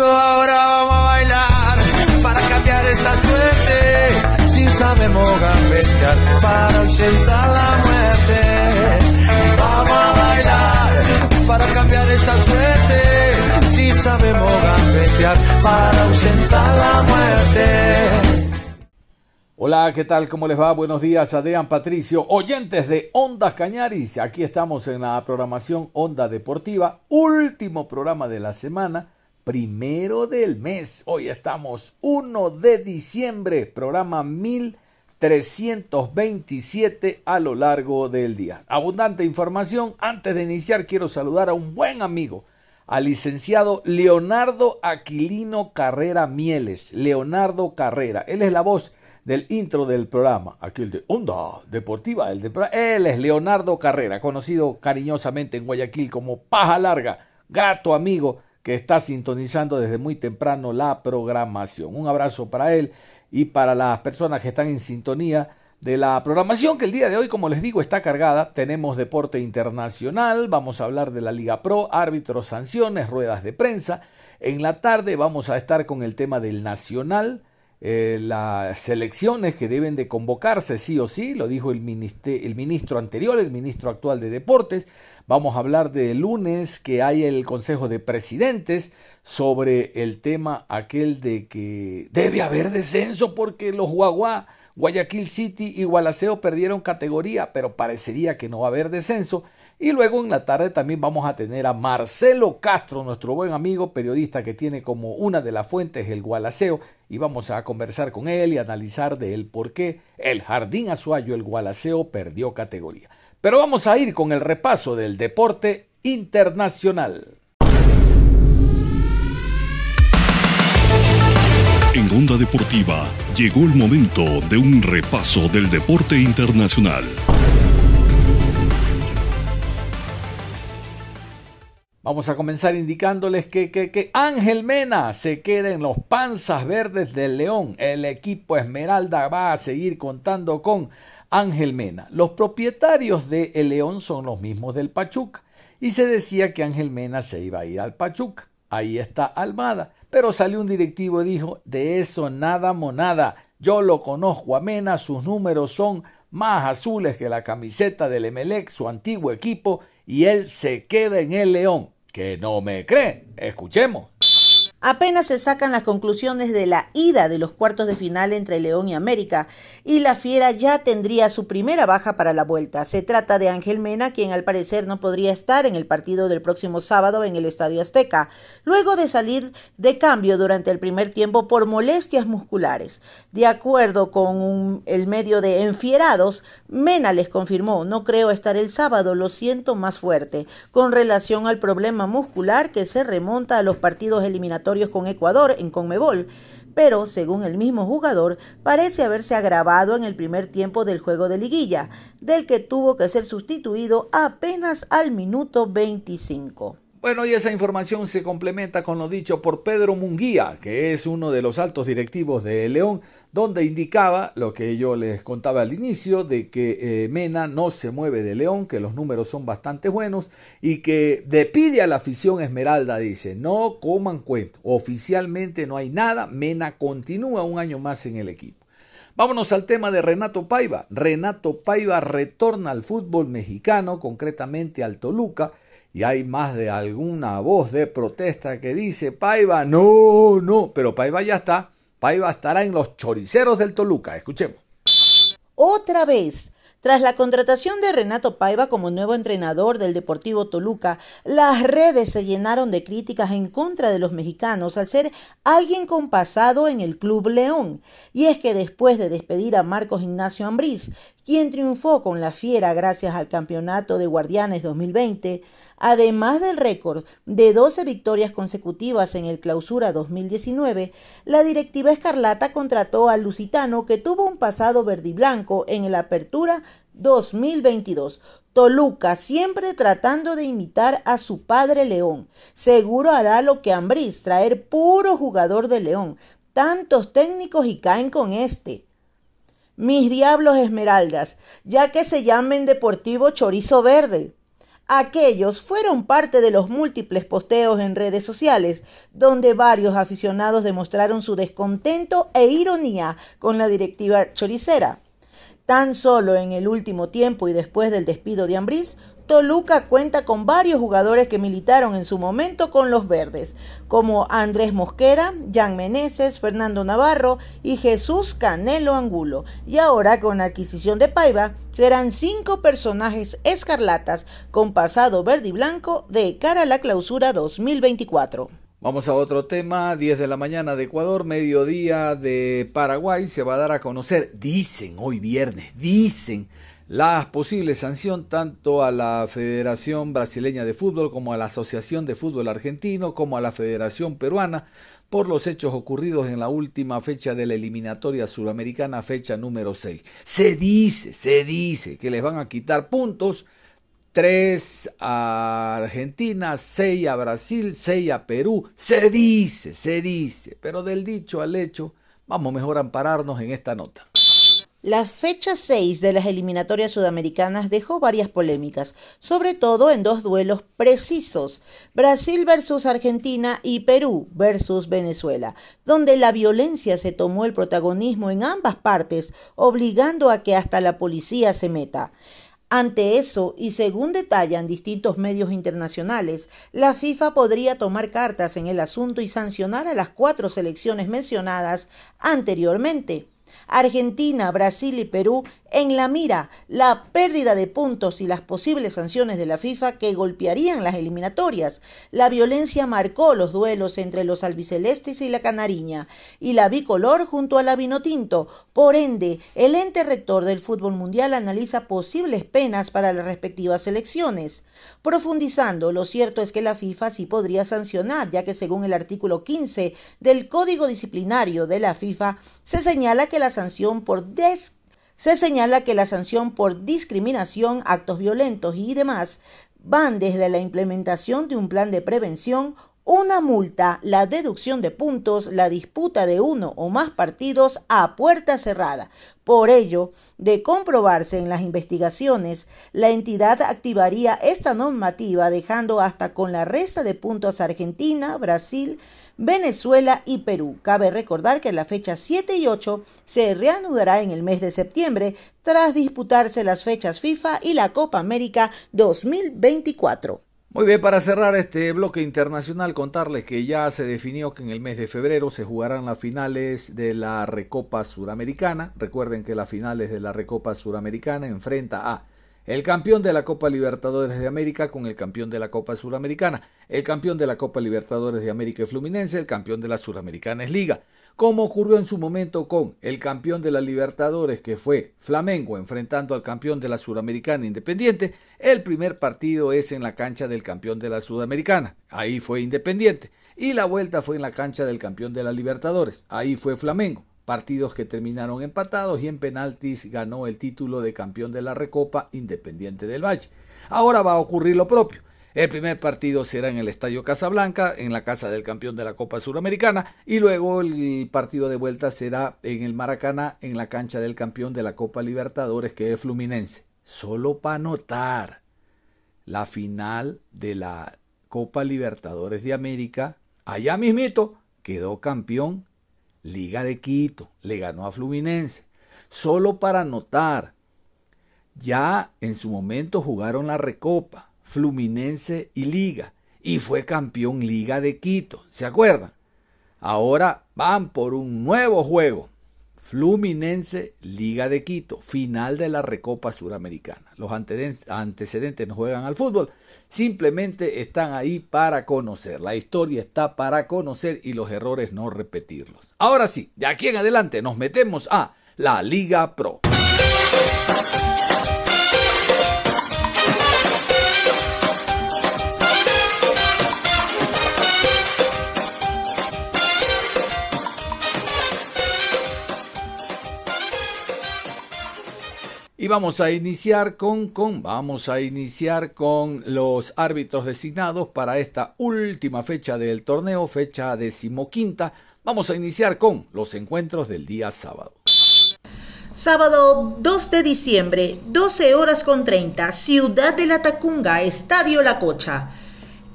Eso ahora vamos a bailar para cambiar esta suerte. Si sabemos gambetear para ausentar la muerte. Vamos a bailar para cambiar esta suerte. Si sabemos gambetear para ausentar la muerte. Hola, ¿qué tal? ¿Cómo les va? Buenos días, Adean Patricio, oyentes de Ondas Cañaris. Aquí estamos en la programación Onda Deportiva, último programa de la semana, primero del mes. Hoy estamos 1 de diciembre, programa 1327 a lo largo del día. Abundante información. Antes de iniciar, quiero saludar a un buen amigo, al licenciado Leonardo Aquilino Carrera Mieles. Leonardo Carrera, él es la voz del intro del programa, aquí el de Onda Deportiva, el de, él es Leonardo Carrera, conocido cariñosamente en Guayaquil como Paja Larga, grato amigo que está sintonizando desde muy temprano la programación. Un abrazo para él y para las personas que están en sintonía de la programación que el día de hoy, como les digo, está cargada. Tenemos deporte internacional, vamos a hablar de la Liga Pro, árbitros, sanciones, ruedas de prensa. En la tarde vamos a estar con el tema del Nacional, eh, las selecciones que deben de convocarse sí o sí, lo dijo el, el ministro anterior, el ministro actual de Deportes. Vamos a hablar de lunes que hay el Consejo de Presidentes sobre el tema aquel de que debe haber descenso porque los guaguá, Guayaquil City y Gualaceo perdieron categoría, pero parecería que no va a haber descenso. Y luego en la tarde también vamos a tener a Marcelo Castro, nuestro buen amigo periodista que tiene como una de las fuentes el Gualaceo, y vamos a conversar con él y analizar de él por qué el Jardín Azuayo, el Gualaceo, perdió categoría. Pero vamos a ir con el repaso del deporte internacional. En Onda Deportiva llegó el momento de un repaso del deporte internacional. Vamos a comenzar indicándoles que, que, que, Ángel Mena se queda en los panzas verdes del León. El equipo Esmeralda va a seguir contando con Ángel Mena. Los propietarios de El León son los mismos del Pachuca. Y se decía que Ángel Mena se iba a ir al Pachuca. Ahí está Almada. Pero salió un directivo y dijo, de eso nada monada. Yo lo conozco a Mena, sus números son más azules que la camiseta del Emelec, su antiguo equipo, y él se queda en el León. Que no me cree. Escuchemos. Apenas se sacan las conclusiones de la ida de los cuartos de final entre León y América, y la Fiera ya tendría su primera baja para la vuelta. Se trata de Ángel Mena, quien al parecer no podría estar en el partido del próximo sábado en el Estadio Azteca, luego de salir de cambio durante el primer tiempo por molestias musculares. De acuerdo con el medio de Enfierados, Mena les confirmó, no creo estar el sábado, lo siento más fuerte, con relación al problema muscular que se remonta a los partidos eliminatorios con Ecuador en Conmebol, pero según el mismo jugador parece haberse agravado en el primer tiempo del juego de liguilla, del que tuvo que ser sustituido apenas al minuto 25. Bueno, y esa información se complementa con lo dicho por Pedro Munguía, que es uno de los altos directivos de León, donde indicaba lo que yo les contaba al inicio, de que eh, Mena no se mueve de León, que los números son bastante buenos y que le pide a la afición Esmeralda, dice, no coman cuento, oficialmente no hay nada, Mena continúa un año más en el equipo. Vámonos al tema de Renato Paiva. Renato Paiva retorna al fútbol mexicano, concretamente al Toluca, y hay más de alguna voz de protesta que dice, Paiva, no, no, pero Paiva ya está, Paiva estará en los choriceros del Toluca, escuchemos. Otra vez, Tras la contratación de Renato Paiva como nuevo entrenador del Deportivo Toluca, las redes se llenaron de críticas en contra de los mexicanos al ser alguien con pasado en el Club León. Y es que después de despedir a Marcos Ignacio Ambriz, quien triunfó con la Fiera gracias al Campeonato de Guardianes 2020, además del récord de 12 victorias consecutivas en el Clausura 2019, la directiva Escarlata contrató al Lusitano que tuvo un pasado verde y blanco en el Apertura 2022. Toluca, siempre tratando de imitar a su padre León. Seguro hará lo que Ambriz, traer puro jugador de León. Tantos técnicos y caen con este. Mis diablos esmeraldas, ya que se llamen Deportivo Chorizo Verde. Aquellos fueron parte de los múltiples posteos en redes sociales, donde varios aficionados demostraron su descontento e ironía con la directiva choricera. Tan solo en el último tiempo y después del despido de Ambriz, Toluca cuenta con varios jugadores que militaron en su momento con los verdes, como Andrés Mosquera, Jan Meneses, Fernando Navarro y Jesús Canelo Angulo. Y ahora con la adquisición de Paiva serán cinco personajes escarlatas con pasado verde y blanco de cara a la clausura 2024. Vamos a otro tema, 10 de la mañana de Ecuador, mediodía de Paraguay, se va a dar a conocer, dicen hoy viernes, dicen la posible sanción tanto a la Federación Brasileña de Fútbol como a la Asociación de Fútbol Argentino como a la Federación Peruana por los hechos ocurridos en la última fecha de la eliminatoria suramericana, fecha número 6. Se dice, se dice que les van a quitar puntos, 3 a Argentina, 6 a Brasil, 6 a Perú, se dice, se dice, pero del dicho al hecho, vamos mejor a ampararnos en esta nota. La fecha 6 de las eliminatorias sudamericanas dejó varias polémicas, sobre todo en dos duelos precisos, Brasil versus Argentina y Perú versus Venezuela, donde la violencia se tomó el protagonismo en ambas partes, obligando a que hasta la policía se meta. Ante eso, y según detallan distintos medios internacionales, la FIFA podría tomar cartas en el asunto y sancionar a las cuatro selecciones mencionadas anteriormente. Argentina, Brasil y Perú en la mira la pérdida de puntos y las posibles sanciones de la FIFA que golpearían las eliminatorias. La violencia marcó los duelos entre los albicelestes y la canariña y la bicolor junto a la vinotinto. Por ende, el ente rector del fútbol mundial analiza posibles penas para las respectivas selecciones. Profundizando, lo cierto es que la FIFA sí podría sancionar, ya que según el artículo 15 del Código Disciplinario de la FIFA, se señala que la sanción por des se señala que la sanción por discriminación, actos violentos y demás van desde la implementación de un plan de prevención, una multa, la deducción de puntos, la disputa de uno o más partidos a puerta cerrada. Por ello, de comprobarse en las investigaciones, la entidad activaría esta normativa dejando hasta con la resta de puntos Argentina, Brasil, Venezuela y Perú. Cabe recordar que la fecha 7 y 8 se reanudará en el mes de septiembre tras disputarse las fechas FIFA y la Copa América 2024. Muy bien, para cerrar este bloque internacional, contarles que ya se definió que en el mes de febrero se jugarán las finales de la Recopa Suramericana. Recuerden que las finales de la Recopa Suramericana enfrenta a el campeón de la Copa Libertadores de América con el campeón de la Copa Suramericana. El campeón de la Copa Libertadores de América es Fluminense, el campeón de la Suramericana es Liga. Como ocurrió en su momento con el campeón de la Libertadores, que fue Flamengo, enfrentando al campeón de la Suramericana Independiente, el primer partido es en la cancha del campeón de la Sudamericana. Ahí fue Independiente. Y la vuelta fue en la cancha del campeón de la Libertadores. Ahí fue Flamengo partidos que terminaron empatados y en penaltis ganó el título de campeón de la Recopa Independiente del Valle. Ahora va a ocurrir lo propio. El primer partido será en el Estadio Casablanca, en la casa del campeón de la Copa Suramericana, y luego el partido de vuelta será en el Maracaná, en la cancha del campeón de la Copa Libertadores, que es Fluminense. Solo para notar, la final de la Copa Libertadores de América, allá mismito, quedó campeón Liga de Quito le ganó a Fluminense. Solo para notar, ya en su momento jugaron la Recopa, Fluminense y Liga, y fue campeón Liga de Quito, ¿se acuerdan? Ahora van por un nuevo juego. Fluminense, Liga de Quito, final de la Recopa Suramericana. Los antecedentes no juegan al fútbol, simplemente están ahí para conocer. La historia está para conocer y los errores no repetirlos. Ahora sí, de aquí en adelante nos metemos a la Liga Pro. Vamos a iniciar con, con, vamos a iniciar con los árbitros designados para esta última fecha del torneo, fecha decimoquinta. Vamos a iniciar con los encuentros del día sábado. Sábado 2 de diciembre, 12 horas con 30, Ciudad de la Tacunga, Estadio La Cocha.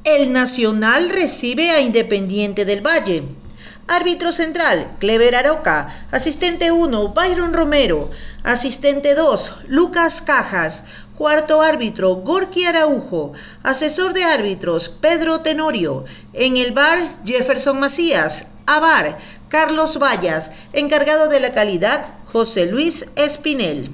El Nacional recibe a Independiente del Valle. Árbitro central, Clever Aroca. Asistente 1, Byron Romero. Asistente 2, Lucas Cajas. Cuarto árbitro, Gorky Araujo. Asesor de árbitros, Pedro Tenorio. En el bar, Jefferson Macías. Abar, Carlos Vallas. Encargado de la calidad, José Luis Espinel.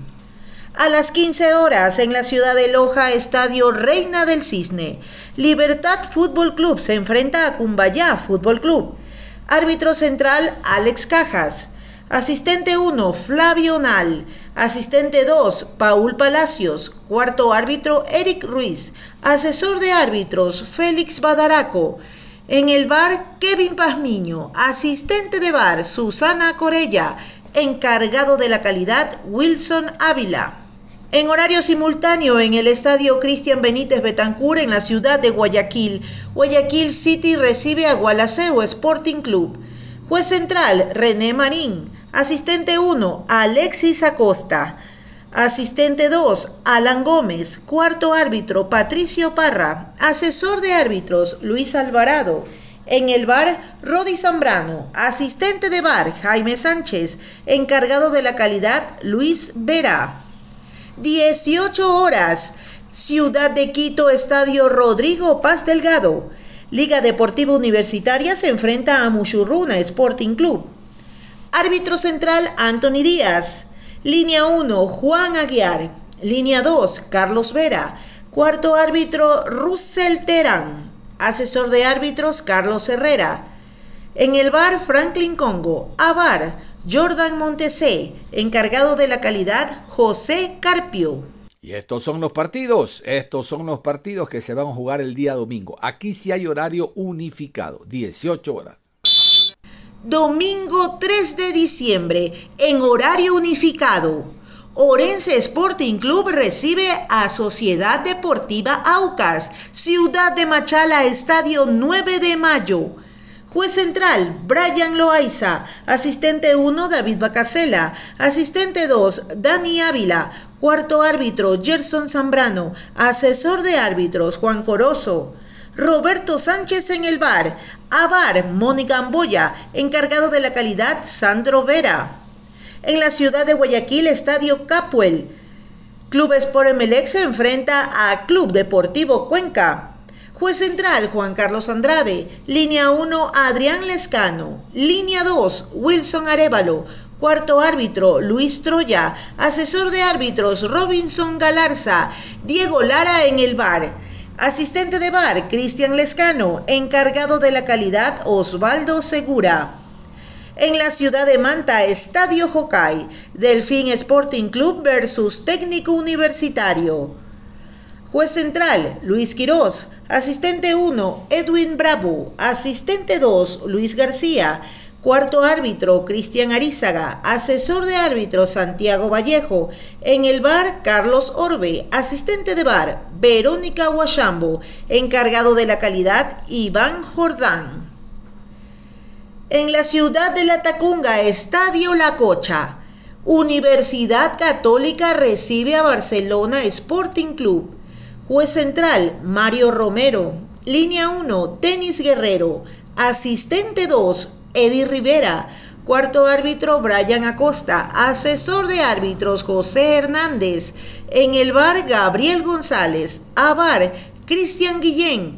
A las 15 horas en la ciudad de Loja, Estadio Reina del Cisne. Libertad Fútbol Club se enfrenta a Cumbayá Fútbol Club. Árbitro central, Alex Cajas. Asistente 1, Flavio Nal. Asistente 2, Paul Palacios. Cuarto árbitro, Eric Ruiz. Asesor de árbitros, Félix Badaraco. En el bar, Kevin Pazmiño. Asistente de bar, Susana Corella. Encargado de la calidad, Wilson Ávila. En horario simultáneo en el estadio Cristian Benítez Betancur en la ciudad de Guayaquil, Guayaquil City recibe a Gualaceo Sporting Club. Juez central, René Marín. Asistente 1, Alexis Acosta. Asistente 2, Alan Gómez. Cuarto árbitro, Patricio Parra. Asesor de árbitros, Luis Alvarado. En el bar, Rodi Zambrano. Asistente de bar, Jaime Sánchez. Encargado de la calidad, Luis Vera. 18 horas. Ciudad de Quito, Estadio Rodrigo Paz Delgado. Liga Deportiva Universitaria se enfrenta a Muchurruna Sporting Club. Árbitro central Anthony Díaz. Línea 1 Juan Aguiar. Línea 2 Carlos Vera. Cuarto árbitro Russell Terán. Asesor de árbitros Carlos Herrera. En el bar Franklin Congo. A bar Jordan Montesé, encargado de la calidad José Carpio. Y estos son los partidos, estos son los partidos que se van a jugar el día domingo. Aquí sí hay horario unificado, 18 horas. Domingo 3 de diciembre, en horario unificado. Orense Sporting Club recibe a Sociedad Deportiva Aucas, Ciudad de Machala, Estadio 9 de Mayo. Juez central, Brian Loaiza. Asistente 1, David Bacasela. Asistente 2, Dani Ávila. Cuarto árbitro, Gerson Zambrano. Asesor de árbitros, Juan Corozo. Roberto Sánchez en el bar. A bar, Mónica Amboya. Encargado de la calidad, Sandro Vera. En la ciudad de Guayaquil, Estadio Capuel. Club Sport Emelec se enfrenta a Club Deportivo Cuenca. Juez central Juan Carlos Andrade. Línea 1 Adrián Lescano. Línea 2 Wilson Arevalo. Cuarto árbitro Luis Troya. Asesor de árbitros Robinson Galarza. Diego Lara en el bar. Asistente de bar Cristian Lescano. Encargado de la calidad Osvaldo Segura. En la ciudad de Manta, Estadio Hokai. Delfín Sporting Club versus Técnico Universitario. Juez central, Luis Quirós. Asistente 1, Edwin Bravo. Asistente 2, Luis García. Cuarto árbitro, Cristian Arizaga. Asesor de árbitro, Santiago Vallejo. En el bar, Carlos Orbe. Asistente de bar, Verónica Huachambo. Encargado de la calidad, Iván Jordán. En la ciudad de La Tacunga, Estadio La Cocha. Universidad Católica recibe a Barcelona Sporting Club. Juez central, Mario Romero. Línea 1, Tenis Guerrero. Asistente 2, Eddie Rivera. Cuarto árbitro, Brian Acosta. Asesor de árbitros, José Hernández. En el bar, Gabriel González. A bar, Cristian Guillén.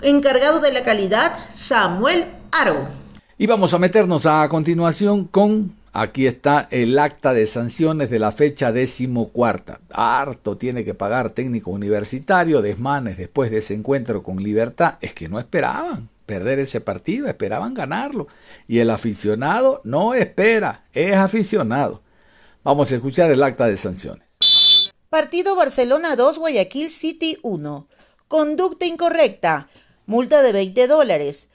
Encargado de la calidad, Samuel Aro. Y vamos a meternos a continuación con Aquí está el acta de sanciones de la fecha decimocuarta. Harto tiene que pagar técnico universitario, desmanes después de ese encuentro con Libertad. Es que no esperaban perder ese partido, esperaban ganarlo. Y el aficionado no espera, es aficionado. Vamos a escuchar el acta de sanciones. Partido Barcelona 2, Guayaquil City 1. Conducta incorrecta. Multa de 20 dólares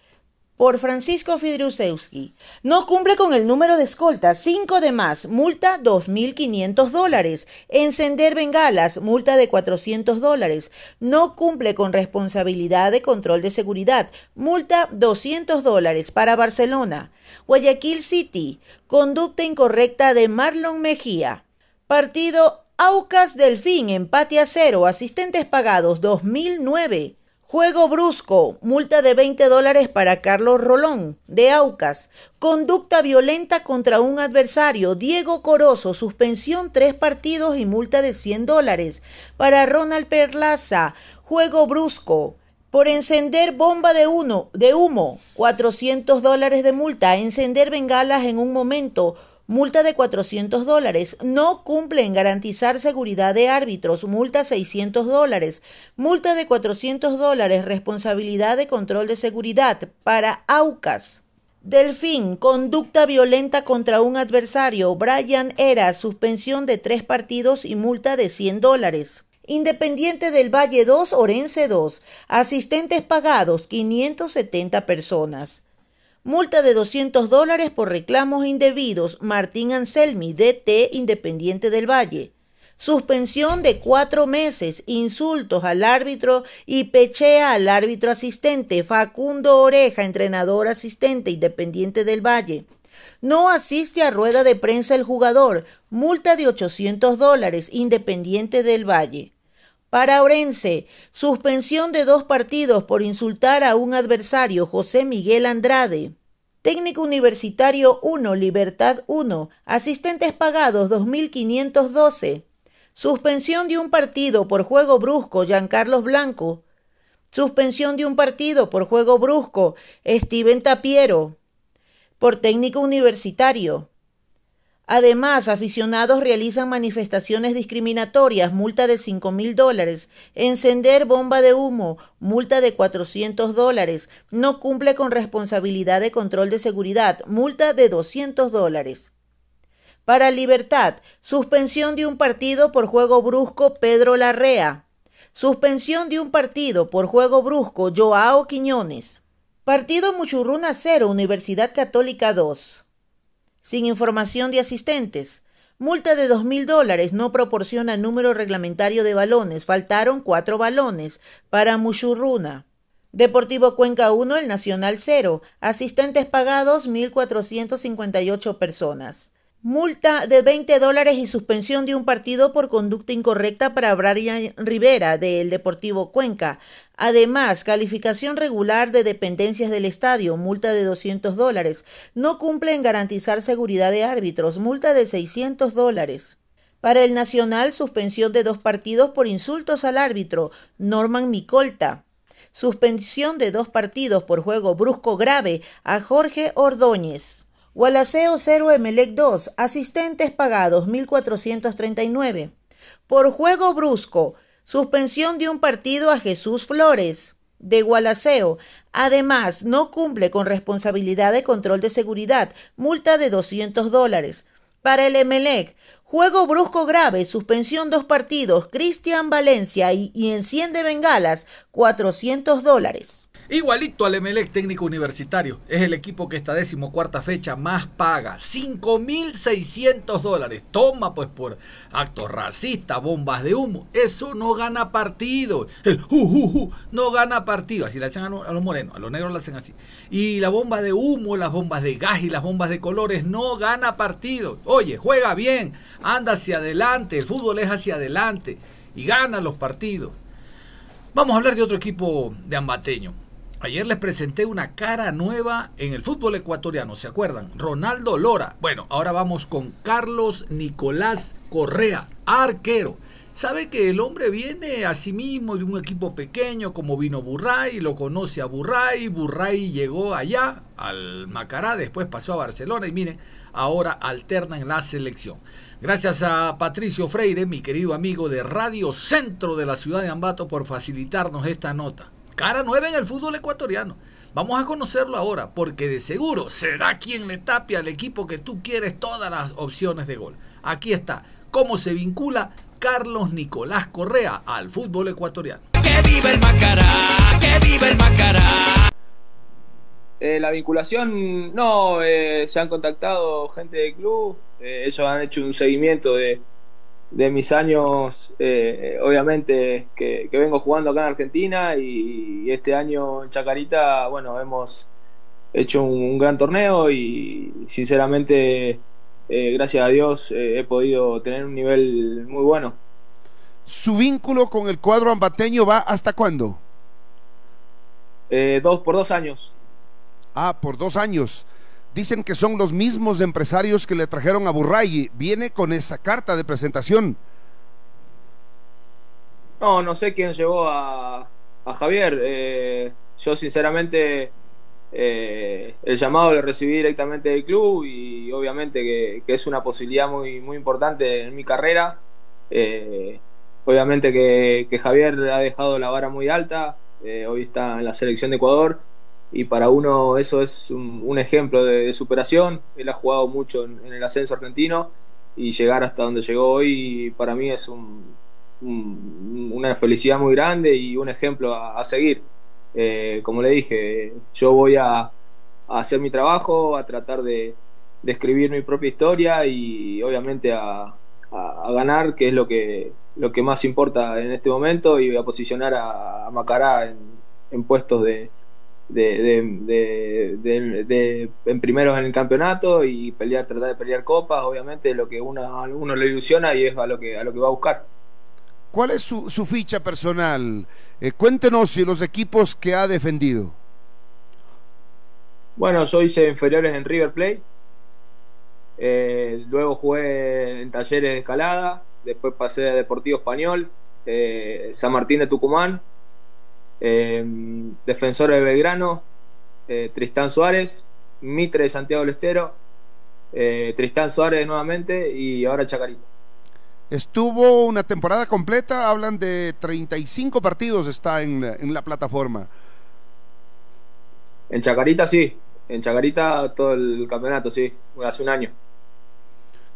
por Francisco Fidrusewski. No cumple con el número de escolta, 5 de más, multa 2.500 dólares. Encender bengalas, multa de 400 dólares. No cumple con responsabilidad de control de seguridad, multa 200 dólares para Barcelona. Guayaquil City, conducta incorrecta de Marlon Mejía. Partido Aucas Delfín, empate a cero, asistentes pagados 2009. Juego brusco, multa de 20 dólares para Carlos Rolón, de Aucas. Conducta violenta contra un adversario, Diego Corozo, suspensión tres partidos y multa de 100 dólares. Para Ronald Perlaza, juego brusco. Por encender bomba de, uno, de humo, 400 dólares de multa. Encender bengalas en un momento, multa de 400 dólares. No cumple en garantizar seguridad de árbitros, multa 600 dólares. Multa de 400 dólares, responsabilidad de control de seguridad para AUCAS. Delfín, conducta violenta contra un adversario. Brian Era, suspensión de tres partidos y multa de 100 dólares. Independiente del Valle 2, Orense 2. Asistentes pagados, 570 personas. Multa de 200 dólares por reclamos indebidos. Martín Anselmi, DT Independiente del Valle. Suspensión de cuatro meses, insultos al árbitro y pechea al árbitro asistente. Facundo Oreja, entrenador asistente Independiente del Valle. No asiste a rueda de prensa el jugador. Multa de 800 dólares, Independiente del Valle. Para Orense, suspensión de dos partidos por insultar a un adversario, José Miguel Andrade. Técnico Universitario 1, Libertad 1, asistentes pagados 2.512. Suspensión de un partido por juego brusco, Giancarlos Blanco. Suspensión de un partido por juego brusco, Steven Tapiero. Por técnico universitario. Además, aficionados realizan manifestaciones discriminatorias, multa de 5 mil dólares, encender bomba de humo, multa de 400 dólares, no cumple con responsabilidad de control de seguridad, multa de 200 dólares. Para Libertad, suspensión de un partido por juego brusco Pedro Larrea. Suspensión de un partido por juego brusco Joao Quiñones. Partido Muchurruna 0, Universidad Católica 2 sin información de asistentes. Multa de dos mil dólares no proporciona número reglamentario de balones. Faltaron cuatro balones para Mushurruna. Deportivo Cuenca 1, el Nacional 0. Asistentes pagados 1.458 personas. Multa de 20 dólares y suspensión de un partido por conducta incorrecta para Brian Rivera del Deportivo Cuenca. Además, calificación regular de dependencias del estadio, multa de 200 dólares. No cumple en garantizar seguridad de árbitros, multa de 600 dólares. Para el Nacional, suspensión de dos partidos por insultos al árbitro, Norman Micolta. Suspensión de dos partidos por juego brusco grave a Jorge Ordóñez. Gualaceo 0 Emelec 2, asistentes pagados 1439. Por juego brusco, suspensión de un partido a Jesús Flores de Gualaceo. Además, no cumple con responsabilidad de control de seguridad, multa de 200 dólares. Para el Emelec, juego brusco grave, suspensión dos partidos, Cristian Valencia y, y enciende bengalas, 400 dólares. Igualito al Emelec técnico universitario. Es el equipo que esta decimocuarta fecha más paga. 5.600 dólares. Toma pues por actos racistas, bombas de humo. Eso no gana partido. El uh, no gana partido. Así le hacen a, los morenos. A los negros lo hacen así. Y la bomba de humo, las bombas de gas y las bombas de colores no gana partido. Oye, juega bien. Anda hacia adelante. El fútbol es hacia adelante. Y gana los partidos. Vamos a hablar de otro equipo de ambateño. Ayer les presenté una cara nueva en el fútbol ecuatoriano, ¿se acuerdan? Ronaldo Lora. Bueno, ahora vamos con Carlos Nicolás Correa, arquero. sabe que el hombre viene a sí mismo de un equipo pequeño como vino Burray, lo conoce a Burray, Burray llegó allá al Macará, después pasó a Barcelona y miren, ahora alterna en la selección. Gracias a Patricio Freire, mi querido amigo de Radio Centro de la ciudad de Ambato, por facilitarnos esta nota. Cara nueva en el fútbol ecuatoriano. Vamos a conocerlo ahora, porque de seguro será quien le tape al equipo que tú quieres todas las opciones de gol. Aquí está, cómo se vincula Carlos Nicolás Correa al fútbol ecuatoriano. ¡Que viva el Macará! ¡Que viva el Macará! Eh, la vinculación, no, eh, se han contactado gente del club, eh, ellos han hecho un seguimiento de, de mis años, obviamente, que, vengo jugando acá en Argentina y, este año en Chacarita, bueno, hemos hecho un, gran torneo y sinceramente, gracias a Dios, he podido tener un nivel muy bueno. ¿Su vínculo con el cuadro ambateño va hasta cuándo? dos por dos años. Ah, por dos años. Dicen que son los mismos empresarios que le trajeron a Burray. Viene con esa carta de presentación. No, no sé quién llevó a, Javier. Eh, yo sinceramente eh, el llamado lo recibí directamente del club y obviamente que, es una posibilidad muy, muy importante en mi carrera. Eh, obviamente que, Javier ha dejado la vara muy alta. hoy está en la selección de Ecuador y para uno eso es un, ejemplo de, superación. Él ha jugado mucho en, el ascenso argentino y llegar hasta donde llegó hoy para mí es una felicidad muy grande y un ejemplo a, seguir. Eh, como le dije, yo voy a, hacer mi trabajo, a tratar de, escribir mi propia historia y obviamente a, ganar, que es lo que, lo que más importa en este momento, y a posicionar a, Macará en puestos de, de, de, en primeros en el campeonato y pelear, tratar de pelear copas, obviamente lo que uno, uno le ilusiona y es a lo que, a lo que va a buscar. ¿Cuál es su, su ficha personal? Eh, cuéntenos los equipos que ha defendido. Bueno, yo hice inferiores en River Plate, eh, luego jugué en talleres de escalada, después pasé a Deportivo Español, eh, San Martín de Tucumán, eh, defensor de Belgrano, eh, Tristán Suárez, Mitre de Santiago del Estero, eh, Tristán Suárez nuevamente y ahora Chacarita. Estuvo una temporada completa, hablan de 35 partidos está en, en la plataforma. En Chacarita sí, en Chacarita todo el campeonato, sí, hace un año.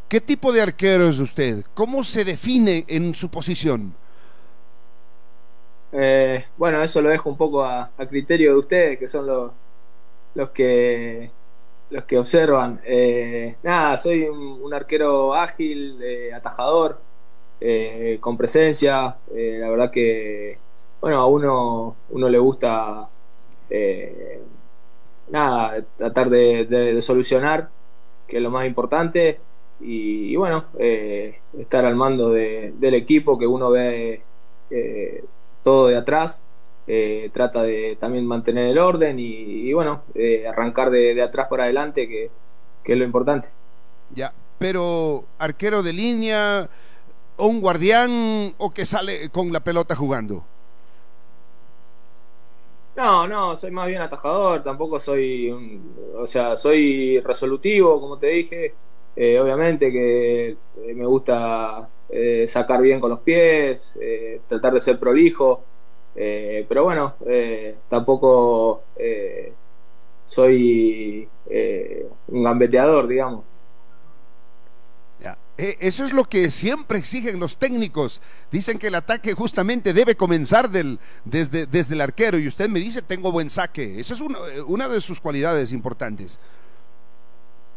¿Qué tipo de arquero es usted? ¿Cómo se define en su posición? Eh, bueno, eso lo dejo un poco a, criterio de ustedes, que son los, los que los que observan. Eh, nada, soy un, arquero ágil, eh, atajador, con presencia. la verdad que, bueno, a uno, uno le gusta, nada, tratar de, solucionar, que es lo más importante. Y, bueno, estar al mando del equipo que uno ve todo de atrás, eh, trata de también mantener el orden y, bueno, eh, arrancar de, atrás para adelante, que, es lo importante. Ya, pero arquero de línea, o un guardián, o que sale con la pelota jugando. No, no, soy más bien atajador, tampoco soy, o sea, soy resolutivo, como te dije, eh, obviamente que me gusta eh, sacar bien con los pies, eh, tratar de ser prolijo, eh, pero bueno, tampoco soy un gambeteador, digamos. Eso es lo que siempre exigen los técnicos. Dicen que el ataque justamente debe comenzar del, desde, desde el arquero y usted me dice tengo buen saque. Esa es una de sus cualidades importantes.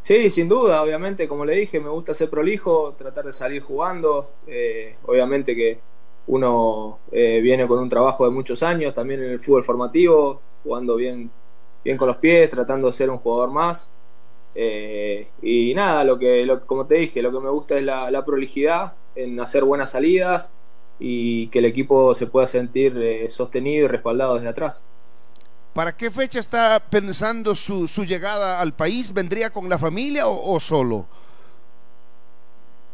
Sí, sin duda, obviamente, como le dije, me gusta ser prolijo, tratar de salir jugando. Eh, obviamente que uno eh, viene con un trabajo de muchos años, también en el fútbol formativo, jugando bien, bien con los pies, tratando de ser un jugador más. Eh, y nada, lo que, lo, como te dije, lo que me gusta es la, la prolijidad, en hacer buenas salidas y que el equipo se pueda sentir sostenido y respaldado desde atrás. ¿Para qué fecha está pensando su, llegada al país? ¿Vendría con la familia o, solo?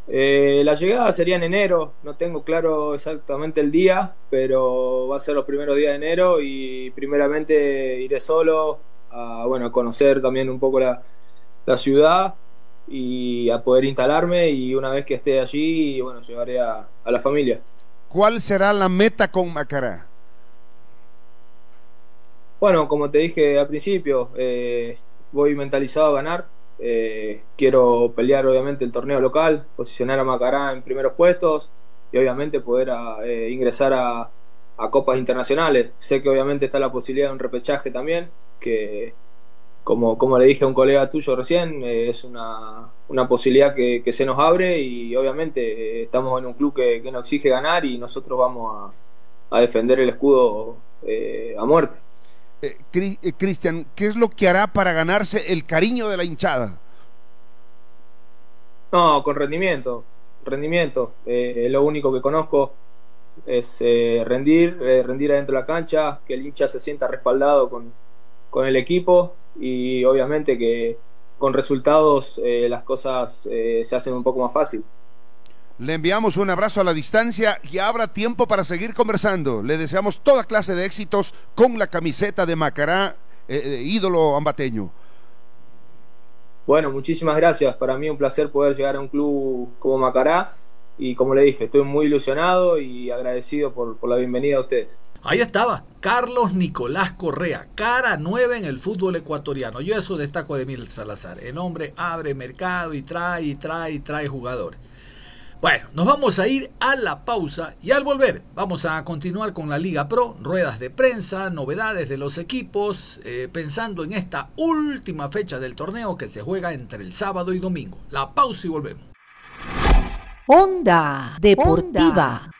Eh, la llegada sería en enero, no tengo claro exactamente el día, pero va a ser los primeros días de enero y primeramente iré solo a, bueno, a conocer también un poco la, la ciudad y a poder instalarme y una vez que esté allí, bueno, llevaré a, a la familia. ¿Cuál será la meta con Macará? Bueno, como te dije al principio, eh, voy mentalizado a ganar. Eh, quiero pelear obviamente el torneo local, posicionar a Macará en primeros puestos y obviamente poder a, eh, ingresar a, copas internacionales. Sé que obviamente está la posibilidad de un repechaje también, que como, como le dije a un colega tuyo recién, eh, es una, una posibilidad que, que, se nos abre y obviamente eh, estamos en un club que, que, nos exige ganar y nosotros vamos a, a defender el escudo eh, a muerte. Cristian, ¿qué es lo que hará para ganarse el cariño de la hinchada? No, con rendimiento, rendimiento. lo único que conozco es rendir, rendir adentro de la cancha, que el hincha se sienta respaldado con, con el equipo y obviamente que con resultados eh, las cosas eh, se hacen un poco más fácil. Le enviamos un abrazo a la distancia y habrá tiempo para seguir conversando. Le deseamos toda clase de éxitos con la camiseta de Macará, eh, ídolo ambateño. Bueno, muchísimas gracias. Para mí un placer poder llegar a un club como Macará y como le dije, estoy muy ilusionado y agradecido por, por la bienvenida a ustedes. Ahí estaba, Carlos Nicolás Correa, cara nueva en el fútbol ecuatoriano. Yo eso destaco de Emil Salazar. El hombre abre mercado y trae y trae y trae jugadores. Bueno, nos vamos a ir a la pausa y al volver vamos a continuar con la Liga Pro, ruedas de prensa, novedades de los equipos, eh, pensando en esta última fecha del torneo que se juega entre el sábado y domingo. La pausa y volvemos. Onda Deportiva.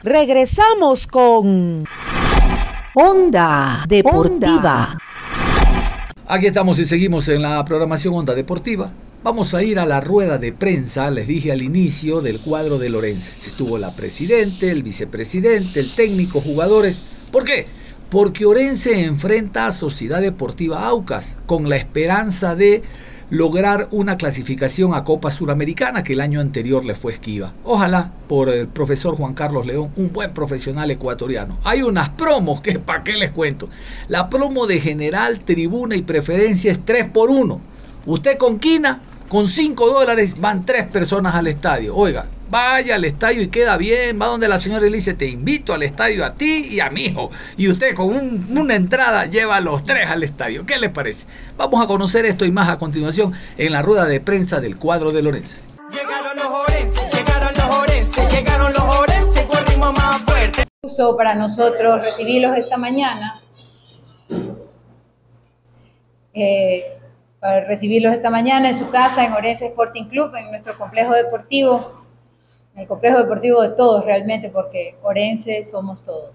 Regresamos con Onda Deportiva. Aquí estamos y seguimos en la programación Onda Deportiva. Vamos a ir a la rueda de prensa, les dije al inicio, del cuadro de Lorenzo. Estuvo la presidente, el vicepresidente, el técnico, jugadores. ¿Por qué? Porque Orense enfrenta a Sociedad Deportiva Aucas con la esperanza de lograr una clasificación a Copa Suramericana que el año anterior le fue esquiva. Ojalá por el profesor Juan Carlos León, un buen profesional ecuatoriano. Hay unas promos que para qué les cuento. La promo de general, tribuna y preferencia es 3 por 1. Usted con quina, con 5 dólares van 3 personas al estadio. Oiga, vaya al estadio y queda bien, va donde la señora le dice, te invito al estadio a ti y a mi hijo. Y usted con un, una entrada lleva a los tres al estadio. ¿Qué les parece? Vamos a conocer esto y más a continuación en la rueda de prensa del cuadro de Lorenzo. Llegaron los Orense, llegaron los Orense, llegaron los Orense con ritmo más fuerte. Para nosotros recibirlos esta mañana. Eh, para recibirlos esta mañana en su casa en Orense Sporting Club, en nuestro complejo deportivo el complejo deportivo de todos realmente, porque Orense somos todos.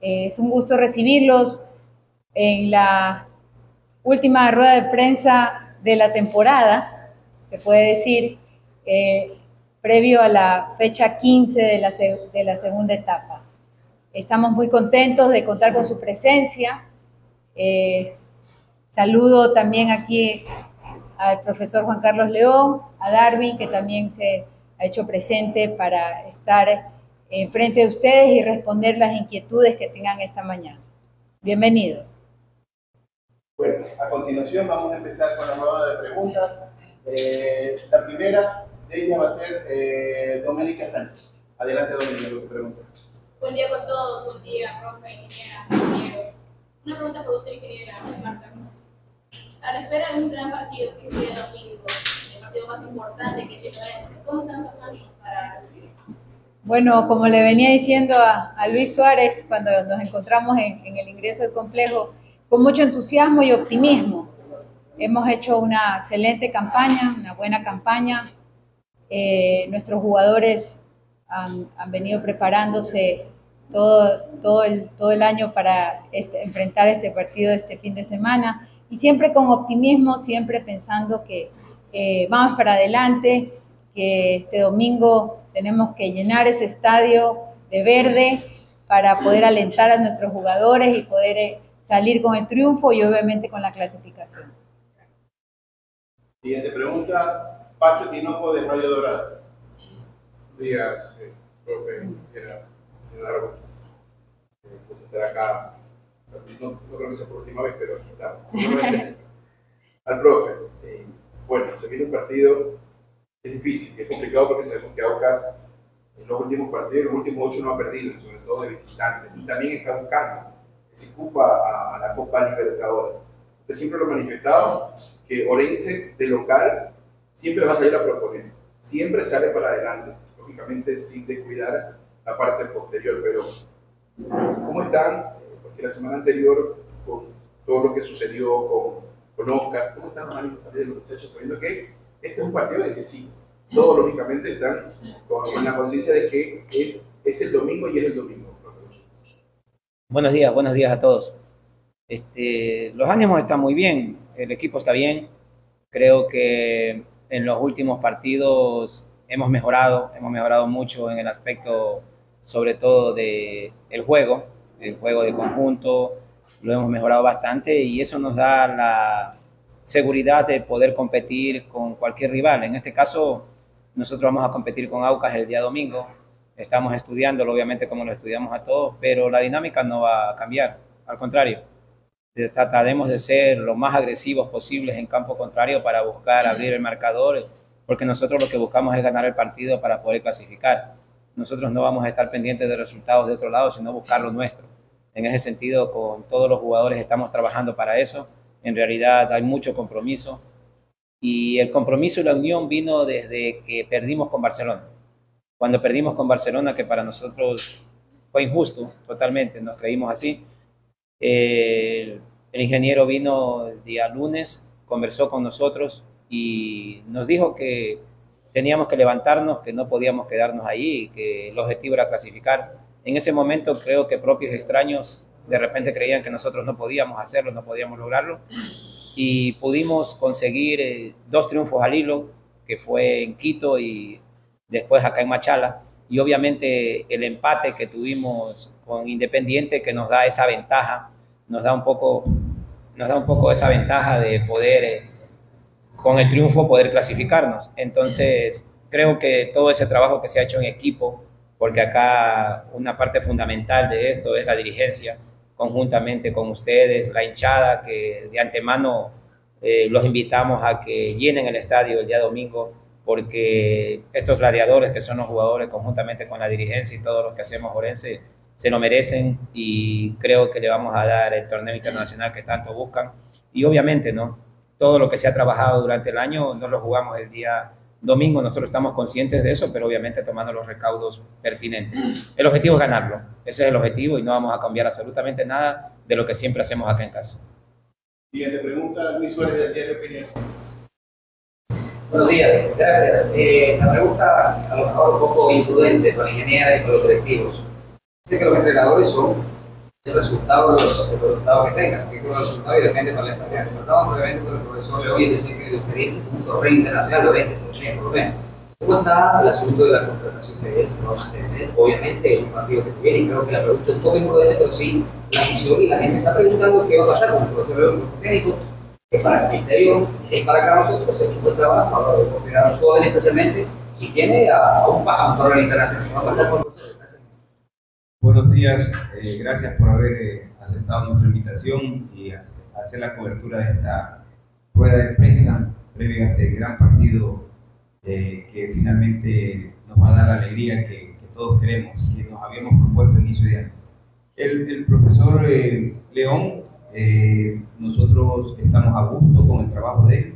Eh, es un gusto recibirlos en la última rueda de prensa de la temporada, se puede decir, eh, previo a la fecha 15 de la, de la segunda etapa. Estamos muy contentos de contar con su presencia. Eh, saludo también aquí al profesor Juan Carlos León, a Darwin, que también se ha hecho presente para estar enfrente de ustedes y responder las inquietudes que tengan esta mañana. Bienvenidos. Bueno, a continuación vamos a empezar con la rueda de preguntas. Eh, la primera de ellas va a ser eh, Doménica Sánchez. Adelante, Doménica, lo que pregunta. Buen día con todos, buen día, profe, ingeniera, ingeniero. Una pregunta para usted, ingeniera Marta. A la espera de un gran partido que sería el domingo, partido más importante que tiene ¿Cómo están sus ánimos para recibir? Bueno, como le venía diciendo a, Luis Suárez cuando nos encontramos en, el ingreso del complejo, con mucho entusiasmo y optimismo. Hemos hecho una excelente campaña, una buena campaña. Eh, nuestros jugadores han, venido preparándose el, todo el año para este, enfrentar este partido este fin de semana y siempre con optimismo, siempre pensando que, eh, vamos para adelante, que este domingo tenemos que llenar ese estadio de verde para poder alentar a nuestros jugadores y poder eh, salir con el triunfo y obviamente con la clasificación. Siguiente pregunta, Pacho Tinoco de Radio Dorada. Buenos días, eh, profe. Era Leonardo. Eh, gusto estar acá. No, no creo que sea por última vez, pero. Al profe. eh, bueno, se viene un partido, es difícil, es complicado porque sabemos que Aucas en los últimos partidos, los últimos ocho no ha perdido, sobre todo de visitantes. Y también está buscando se ocupa a, a la Copa Libertadores. Usted siempre lo ha manifestado, que Orense de local siempre va a salir a proponer, siempre sale para adelante, lógicamente sin descuidar la parte posterior, pero ¿cómo están? Porque la semana anterior, con todo lo que sucedió con, con Oscar, ¿cómo están los ánimos también de los muchachos? Sabiendo que este es un partido decisivo. Todos lógicamente están con, con la conciencia de que es, es el domingo y es el domingo. Buenos días, buenos días a todos. Este, los ánimos están muy bien, el equipo está bien. Creo que en los últimos partidos hemos mejorado, hemos mejorado mucho en el aspecto, sobre todo de el juego, el juego de conjunto, lo hemos mejorado bastante y eso nos da la seguridad de poder competir con cualquier rival. En este caso, nosotros vamos a competir con Aucas el día domingo. Estamos estudiándolo, obviamente, como lo estudiamos a todos, pero la dinámica no va a cambiar. Al contrario, trataremos de ser lo más agresivos posibles en campo contrario para buscar abrir el marcador, porque nosotros lo que buscamos es ganar el partido para poder clasificar. Nosotros no vamos a estar pendientes de resultados de otro lado, sino buscar lo nuestro. En ese sentido, con todos los jugadores estamos trabajando para eso. En realidad hay mucho compromiso y el compromiso y la unión vino desde que perdimos con Barcelona. Cuando perdimos con Barcelona, que para nosotros fue injusto, totalmente, nos creímos así. El, ingeniero vino el día lunes, conversó con nosotros y nos dijo que teníamos que levantarnos, que no podíamos quedarnos ahí, que el objetivo era clasificar. En ese momento creo que propios extraños de repente creían que nosotros no podíamos hacerlo, no podíamos lograrlo y pudimos conseguir eh, dos triunfos al hilo, que fue en Quito y después acá en Machala, y obviamente el empate que tuvimos con Independiente que nos da esa ventaja, nos da un poco, nos da un poco esa ventaja de poder, eh, con el triunfo, poder clasificarnos. Entonces, creo que todo ese trabajo que se ha hecho en equipo, porque acá una parte fundamental de esto es la dirigencia, conjuntamente con ustedes, la hinchada, que de antemano eh, los invitamos a que llenen el estadio el día domingo, porque estos gladiadores que son los jugadores, conjuntamente con la dirigencia y todos los que hacemos Orense, se lo merecen y creo que le vamos a dar el torneo internacional que tanto buscan. Y obviamente, ¿no? Todo lo que se ha trabajado durante el año no lo jugamos el día domingo, nosotros estamos conscientes de eso, pero obviamente tomando los recaudos pertinentes. El objetivo es ganarlo, ese es el objetivo y no vamos a cambiar absolutamente nada de lo que siempre hacemos acá en casa. Siguiente pregunta, Luis Suárez del diario Opinión. Buenos días, gracias. Eh, la pregunta a lo mejor un poco imprudente para la ingeniera y para los colectivos. Sé que los entrenadores son el resultado los, de los resultados que tengas, porque los resultados y depende para la estancia. Pasamos brevemente con el profesor León y decir que dice como un torneo internacional Orense, por lo menos. ¿Cómo está el asunto de la contratación de él? ¿Se va a mantener? Obviamente es un partido que se viene y creo que la pregunta es un poco imprudente, pero sí, la misión y la gente está preguntando qué va a pasar con el profesor León como técnico, que para el ministerio es para acá nosotros, se ha hecho un buen trabajo, a operar a los jóvenes especialmente, y tiene a, a un paso a un internacional. ¿Se va a pasar con nosotros? Buenos días, eh, gracias por haber eh, aceptado nuestra invitación y hacer, la cobertura de esta rueda de prensa previa a este gran partido eh, que finalmente nos va a dar la alegría que, que, todos queremos, que nos habíamos propuesto a inicio de año. El, el profesor eh, León, nosotros estamos a gusto con el trabajo de él,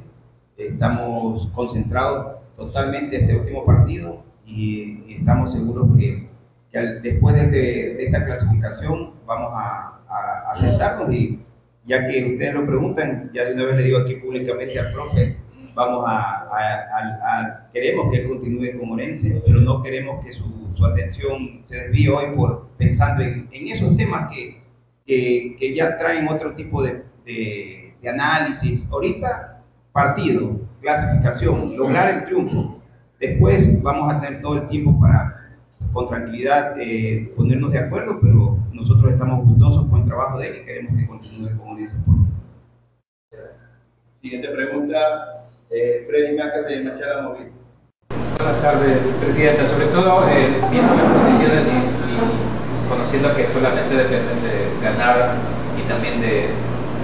estamos concentrados totalmente en este último partido y, y estamos seguros que al, después de, este, de, esta clasificación vamos a, a, a, sentarnos y ya que ustedes lo preguntan, ya de una vez le digo aquí públicamente al profe, vamos a, a queremos que él continúe como Orense, pero no queremos que su, su atención se desvíe hoy por pensando en, en esos temas que, que, que, ya traen otro tipo de, de, de análisis. Ahorita, partido, clasificación, lograr el triunfo. Después vamos a tener todo el tiempo para con tranquilidad eh, ponernos de acuerdo, pero nosotros estamos gustosos con el trabajo de él y queremos que continúe como dice. Siguiente pregunta, Eh, Freddy Macas de Machala Móvil. Buenas tardes, Presidenta. Sobre todo, eh, viendo las condiciones y, y conociendo que solamente dependen de ganar y también de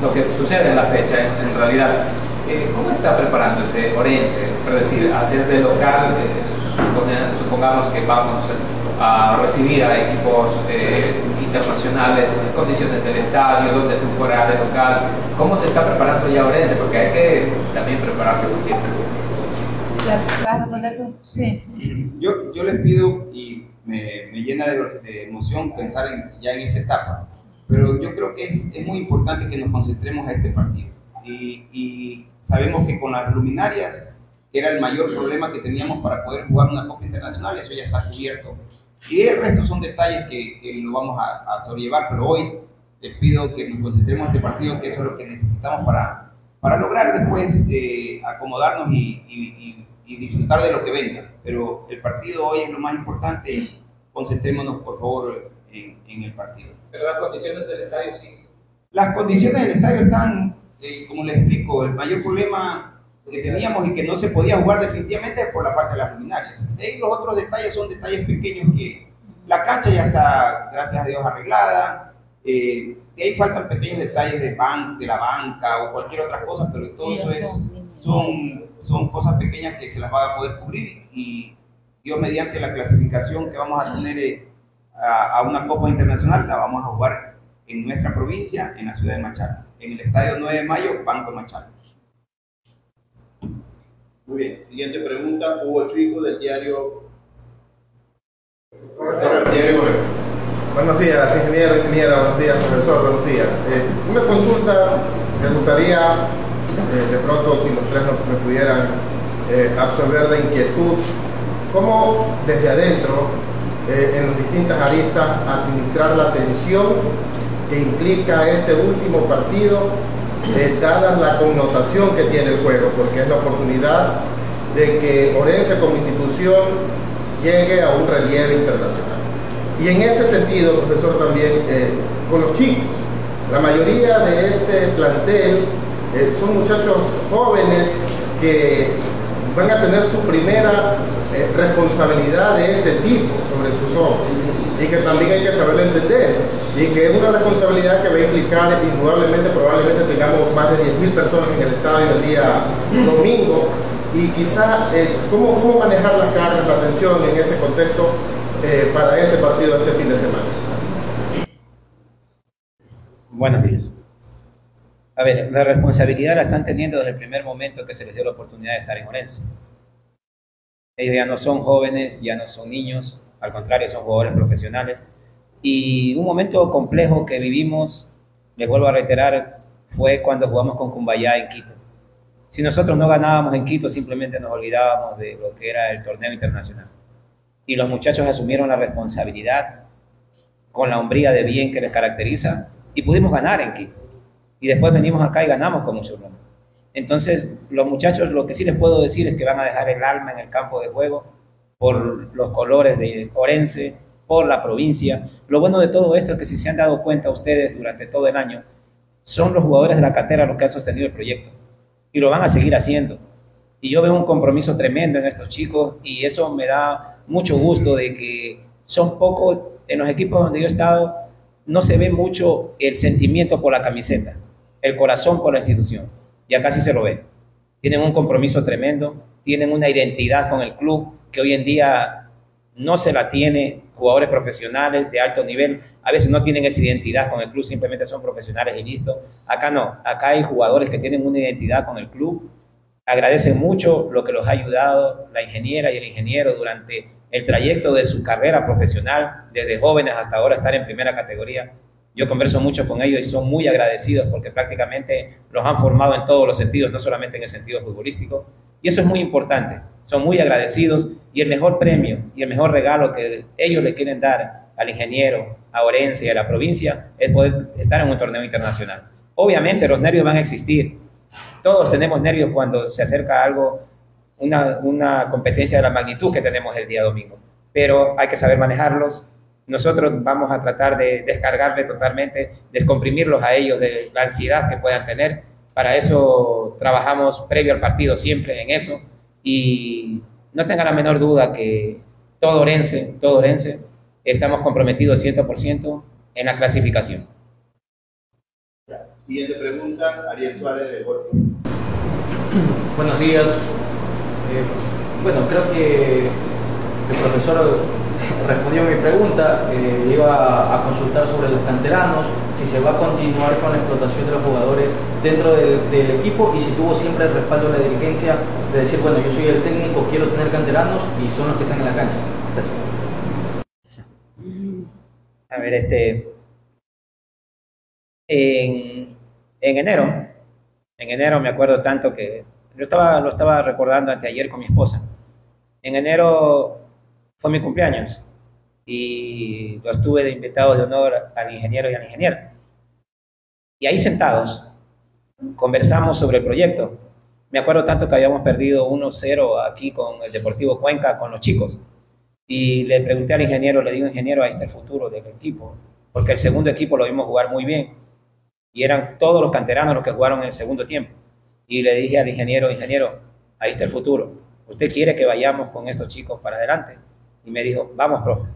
lo que sucede en la fecha, en, en realidad, eh, ¿cómo está preparándose Orense? Es decir, hacer de local, eh, supone- supongamos que vamos a recibir a equipos eh, internacionales en condiciones del estadio, donde se fuera de local. ¿Cómo se está preparando ya Orense? Porque hay que también prepararse con tiempo. ¿Vas a responder tú? Sí. Yo, yo les pido y me, me llena de, de emoción pensar en- ya en esa etapa, pero yo creo que es, es muy importante que nos concentremos a este partido. Y, y sabemos que con las luminarias era el mayor problema que teníamos para poder jugar una Copa Internacional, eso ya está cubierto. Y el resto son detalles que, que lo vamos a, a sobrellevar, pero hoy les pido que nos concentremos en este partido, que eso es lo que necesitamos para, para lograr después eh, acomodarnos y, y- y- y disfrutar de lo que venga. Pero el partido hoy es lo más importante y concentrémonos, por favor, en, en el partido. Pero las condiciones del estadio sí. Las condiciones del estadio están, eh, como les explico, el mayor problema que teníamos y que no se podía jugar definitivamente por la falta de las luminarias. De ahí los otros detalles son detalles pequeños que la cancha ya está, gracias a Dios, arreglada. Eh, de ahí faltan pequeños detalles de, ban de la banca o cualquier otra cosa, pero todo eso es, son, son cosas pequeñas que se las va a poder cubrir y yo mediante la clasificación que vamos a tener eh, a, a una Copa Internacional la vamos a jugar en nuestra provincia, en la ciudad de Machala, en el Estadio 9 de Mayo, Banco Machala. Muy bien. Siguiente pregunta, Hugo Chico del diario. Buenos días, ingeniero, ingeniera, buenos días, profesor, buenos días. Eh, una consulta, me gustaría, eh, de pronto, si los tres nos, me pudieran eh, absorber de inquietud, cómo desde adentro, eh, en las distintas aristas, administrar la tensión que implica este último partido, dada la connotación que tiene el juego, porque es la oportunidad de que Orense como institución llegue a un relieve internacional. Y en ese sentido, profesor, también eh, con los chicos. La mayoría de este plantel eh, son muchachos jóvenes que van a tener su primera eh, responsabilidad de este tipo sobre sus hombros y que también hay que saberlo entender y que es una responsabilidad que va a implicar indudablemente, probablemente tengamos más de 10.000 personas en el estadio el día domingo y quizá eh, ¿cómo, cómo manejar las cargas, la tensión en ese contexto eh, para este partido este fin de semana. Buenos días. A ver, la responsabilidad la están teniendo desde el primer momento que se les dio la oportunidad de estar en Orense. Ellos ya no son jóvenes, ya no son niños, al contrario, son jugadores profesionales. Y un momento complejo que vivimos, les vuelvo a reiterar, fue cuando jugamos con Cumbayá en Quito. Si nosotros no ganábamos en Quito, simplemente nos olvidábamos de lo que era el torneo internacional. Y los muchachos asumieron la responsabilidad con la hombría de bien que les caracteriza y pudimos ganar en Quito. Y después venimos acá y ganamos con nombre. Entonces, los muchachos, lo que sí les puedo decir es que van a dejar el alma en el campo de juego por los colores de Orense, por la provincia. Lo bueno de todo esto es que si se han dado cuenta ustedes durante todo el año, son los jugadores de la cantera los que han sostenido el proyecto y lo van a seguir haciendo. Y yo veo un compromiso tremendo en estos chicos y eso me da mucho gusto de que son pocos, en los equipos donde yo he estado, no se ve mucho el sentimiento por la camiseta, el corazón por la institución. Y acá sí se lo ve. Tienen un compromiso tremendo, tienen una identidad con el club que hoy en día no se la tiene jugadores profesionales de alto nivel. A veces no tienen esa identidad con el club, simplemente son profesionales y listo. Acá no, acá hay jugadores que tienen una identidad con el club. Agradecen mucho lo que los ha ayudado la ingeniera y el ingeniero durante el trayecto de su carrera profesional, desde jóvenes hasta ahora estar en primera categoría. Yo converso mucho con ellos y son muy agradecidos porque prácticamente los han formado en todos los sentidos, no solamente en el sentido futbolístico. Y eso es muy importante. Son muy agradecidos y el mejor premio y el mejor regalo que ellos le quieren dar al ingeniero, a Orense y a la provincia es poder estar en un torneo internacional. Obviamente los nervios van a existir. Todos tenemos nervios cuando se acerca algo, una, una competencia de la magnitud que tenemos el día domingo. Pero hay que saber manejarlos. Nosotros vamos a tratar de descargarle totalmente, descomprimirlos a ellos de la ansiedad que puedan tener Para eso trabajamos previo al partido siempre en eso y no tenga la menor duda que todo Orense, todo Orense, estamos comprometidos 100% en la clasificación. Siguiente pregunta, Ariel Suárez de Golfo. Buenos días. Eh, bueno, creo que el profesor respondió a mi pregunta. Eh, iba a consultar sobre los canteranos, si se va a continuar con la explotación de los jugadores dentro del, equipo y si tuvo siempre el respaldo de la dirigencia de decir, bueno, yo soy el técnico, quiero tener canteranos y son los que están en la cancha. Gracias. A ver, este. En, en enero, en enero me acuerdo tanto que. Yo estaba, lo estaba recordando anteayer con mi esposa. En enero fue mi cumpleaños y los tuve de invitados de honor al ingeniero y a la ingeniera. Y ahí sentados conversamos sobre el proyecto. Me acuerdo tanto que habíamos perdido 1-0 aquí con el Deportivo Cuenca, con los chicos. Y le pregunté al ingeniero, le digo, ingeniero, ahí está el futuro del equipo. Porque el segundo equipo lo vimos jugar muy bien. Y eran todos los canteranos los que jugaron en el segundo tiempo. Y le dije al ingeniero, ingeniero, ahí está el futuro. ¿Usted quiere que vayamos con estos chicos para adelante? Y me dijo, vamos, profe,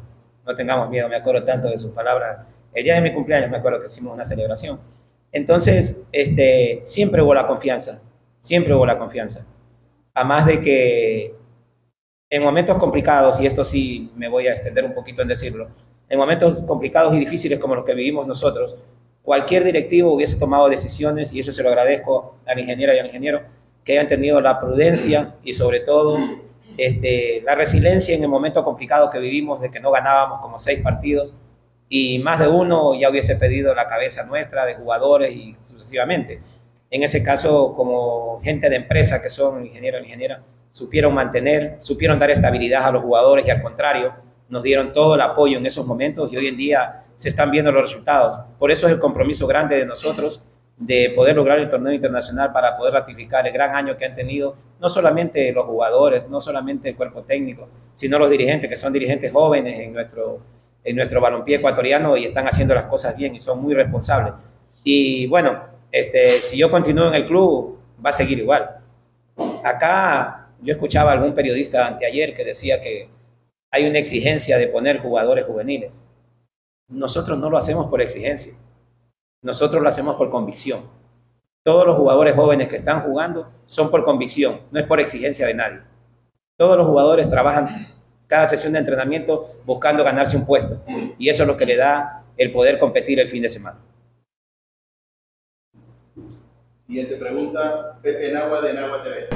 no tengamos miedo. Me acuerdo tanto de sus palabras. El día de mi cumpleaños me acuerdo que hicimos una celebración. Entonces, este, siempre hubo la confianza, siempre hubo la confianza. A más de que en momentos complicados, y esto sí me voy a extender un poquito en decirlo, en momentos complicados y difíciles como los que vivimos nosotros, cualquier directivo hubiese tomado decisiones, y eso se lo agradezco al ingeniero y al ingeniero, que hayan tenido la prudencia y sobre todo este, la resiliencia en el momento complicado que vivimos de que no ganábamos como seis partidos y más de uno ya hubiese pedido la cabeza nuestra de jugadores y sucesivamente. En ese caso, como gente de empresa que son ingenieros y ingenieras, supieron mantener, supieron dar estabilidad a los jugadores y al contrario, nos dieron todo el apoyo en esos momentos y hoy en día se están viendo los resultados. Por eso es el compromiso grande de nosotros de poder lograr el torneo internacional para poder ratificar el gran año que han tenido no solamente los jugadores, no solamente el cuerpo técnico, sino los dirigentes, que son dirigentes jóvenes en nuestro, en nuestro balompié ecuatoriano y están haciendo las cosas bien y son muy responsables. Y bueno, este, si yo continúo en el club, va a seguir igual. Acá yo escuchaba a algún periodista anteayer que decía que hay una exigencia de poner jugadores juveniles. Nosotros no lo hacemos por exigencia, nosotros lo hacemos por convicción. Todos los jugadores jóvenes que están jugando son por convicción, no es por exigencia de nadie. Todos los jugadores trabajan cada sesión de entrenamiento buscando ganarse un puesto y eso es lo que le da el poder competir el fin de semana. Siguiente pregunta, Pepe Nagua de Nagua TV.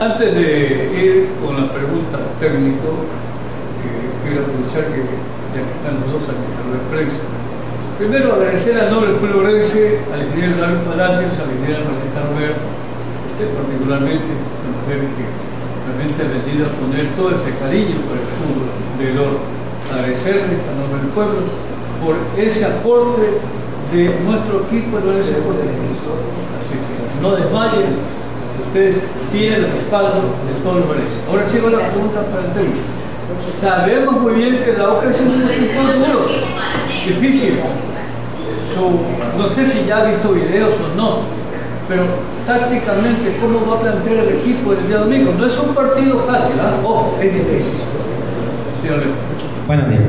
Antes de ir con las preguntas técnicas, eh, quiero aprovechar que ya que están los dos aquí en la prensa. Primero agradecer al del pueblo orense, al ingeniero David Palacios, al ingeniero Marquita Robert, usted particularmente, que realmente ha venido a poner todo ese cariño por el fútbol del oro. Agradecerles a nombre del pueblo por ese aporte de nuestro equipo en ese Así que no desmayen, ustedes tienen el respaldo de todos los orenses. Ahora sigo la pregunta para el técnico. Sabemos muy bien que la hoja es un duro, difícil. No sé si ya ha visto videos o no, pero tácticamente, ¿cómo va a plantear el equipo el día domingo? No es un partido fácil, ¿ah? Ojo, es difícil. Buenos días.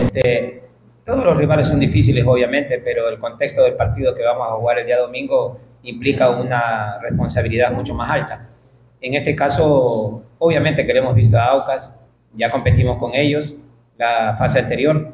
Este, todos los rivales son difíciles, obviamente, pero el contexto del partido que vamos a jugar el día domingo implica una responsabilidad mucho más alta. En este caso, obviamente que le hemos visto a Aucas, ya competimos con ellos la fase anterior,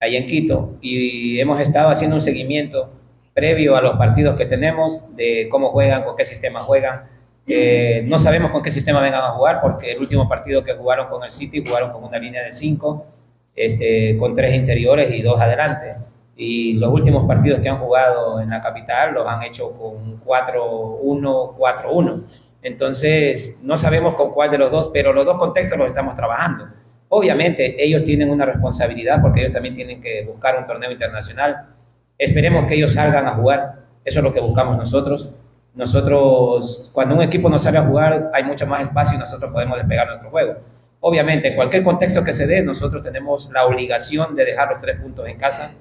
ahí en Quito, y hemos estado haciendo un seguimiento previo a los partidos que tenemos, de cómo juegan, con qué sistema juegan. Eh, no sabemos con qué sistema vengan a jugar, porque el último partido que jugaron con el City jugaron con una línea de cinco, este, con tres interiores y dos adelante. Y los últimos partidos que han jugado en la capital los han hecho con 4-1, 4-1. Entonces, no sabemos con cuál de los dos, pero los dos contextos los estamos trabajando. Obviamente, ellos tienen una responsabilidad porque ellos también tienen que buscar un torneo internacional. Esperemos que ellos salgan a jugar. Eso es lo que buscamos nosotros. Nosotros, cuando un equipo no sale a jugar, hay mucho más espacio y nosotros podemos despegar nuestro juego. Obviamente, en cualquier contexto que se dé, nosotros tenemos la obligación de dejar los tres puntos en casa,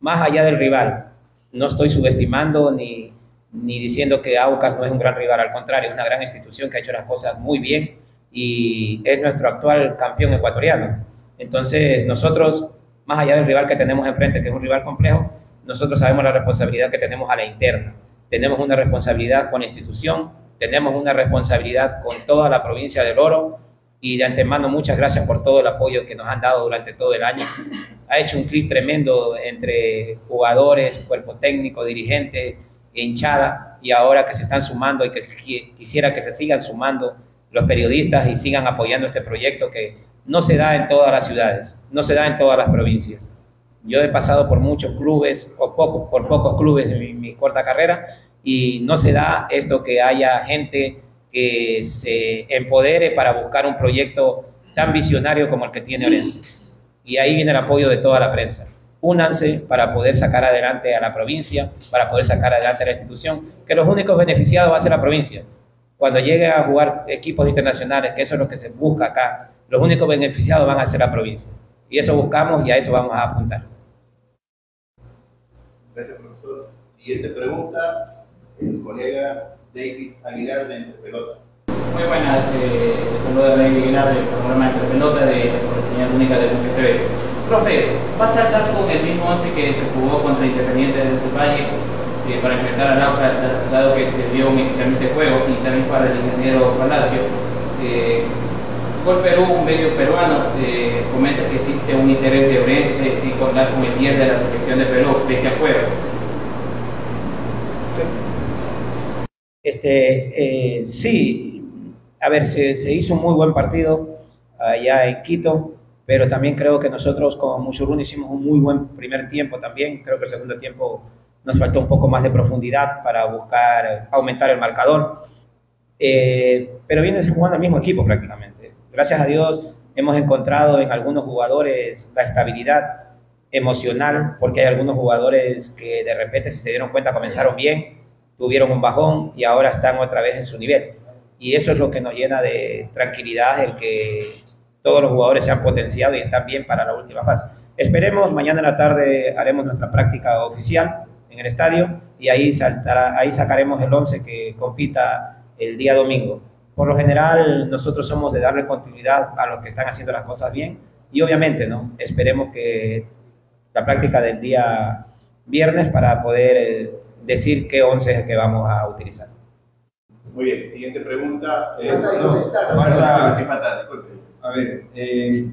más allá del rival. No estoy subestimando ni, ni diciendo que Aucas no es un gran rival, al contrario, es una gran institución que ha hecho las cosas muy bien y es nuestro actual campeón ecuatoriano. Entonces, nosotros, más allá del rival que tenemos enfrente, que es un rival complejo, nosotros sabemos la responsabilidad que tenemos a la interna. Tenemos una responsabilidad con la institución, tenemos una responsabilidad con toda la provincia del Oro y de antemano muchas gracias por todo el apoyo que nos han dado durante todo el año. Ha hecho un clic tremendo entre jugadores, cuerpo técnico, dirigentes, hinchada y ahora que se están sumando y que quisiera que se sigan sumando los periodistas y sigan apoyando este proyecto que no se da en todas las ciudades, no se da en todas las provincias. Yo he pasado por muchos clubes, o por pocos clubes en mi, mi corta carrera, y no se da esto que haya gente que se empodere para buscar un proyecto tan visionario como el que tiene Orense. Y ahí viene el apoyo de toda la prensa. Únanse para poder sacar adelante a la provincia, para poder sacar adelante a la institución, que los únicos beneficiados va a ser la provincia. Cuando lleguen a jugar equipos internacionales, que eso es lo que se busca acá, los únicos beneficiados van a ser la provincia. Y eso buscamos y a eso vamos a apuntar. Gracias, profesor. Siguiente pregunta, el colega Davis Aguilar de Entre Pelotas. Muy buenas, eh, saludo a David Aguilar del programa Entre Pelotas de por la señal única de TV. Profe, ¿va a saltar con el mismo 11 que se jugó contra Independiente de Valle eh, para enfrentar a Lauca, dado que se dio un excelente juego y también para el ingeniero Palacio? Eh, Perú, un medio peruano, eh, comenta que existe un interés de Orense en contar con el 10 de la selección de Perú, pese a juego. Este, eh, sí, a ver, se, se, hizo un muy buen partido allá en Quito, pero también creo que nosotros con Muchurún hicimos un muy buen primer tiempo también. Creo que el segundo tiempo nos faltó un poco más de profundidad para buscar aumentar el marcador. Eh, pero viene jugando el mismo equipo prácticamente. Gracias a Dios hemos encontrado en algunos jugadores la estabilidad emocional, porque hay algunos jugadores que de repente si se dieron cuenta comenzaron bien, tuvieron un bajón y ahora están otra vez en su nivel. Y eso es lo que nos llena de tranquilidad, el que todos los jugadores se han potenciado y están bien para la última fase. Esperemos, mañana en la tarde haremos nuestra práctica oficial en el estadio y ahí, saltará, ahí sacaremos el 11 que compita el día domingo. Por lo general, nosotros somos de darle continuidad a los que están haciendo las cosas bien y obviamente, ¿no? Esperemos que la práctica del día viernes para poder eh, decir qué 11 es el que vamos a utilizar. Muy bien, siguiente pregunta. Eh, no, falta, a ver, eh,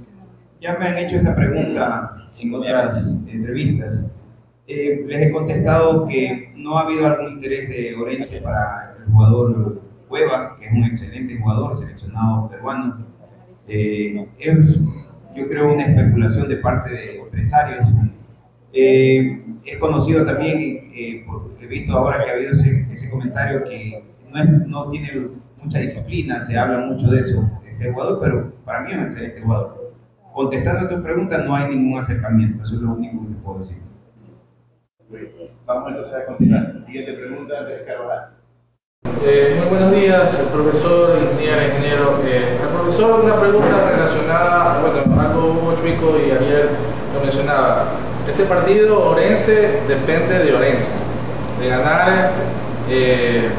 ya me han hecho esta pregunta en otras entrevistas. Eh, les he contestado que no ha habido algún interés de Orense para el jugador Cueva, que es un excelente jugador, seleccionado peruano. Eh, es, yo creo, una especulación de parte de empresarios. Eh, he conocido también, eh, he visto ahora que ha habido ese, ese comentario que no, es, no, tiene mucha disciplina, se habla mucho de eso, este jugador, pero para mí es un excelente jugador. Contestando a tu pregunta, no hay ningún acercamiento, eso es lo único que puedo decir. Vamos entonces a continuar. Siguiente pregunta, Andrés Carvajal. Eh, muy buenos días, el profesor, ingeniero, ingeniero. Eh, el profesor, una pregunta relacionada, bueno, algo chico y ayer lo mencionaba. Este partido Orense depende de Orense. De ganar eh,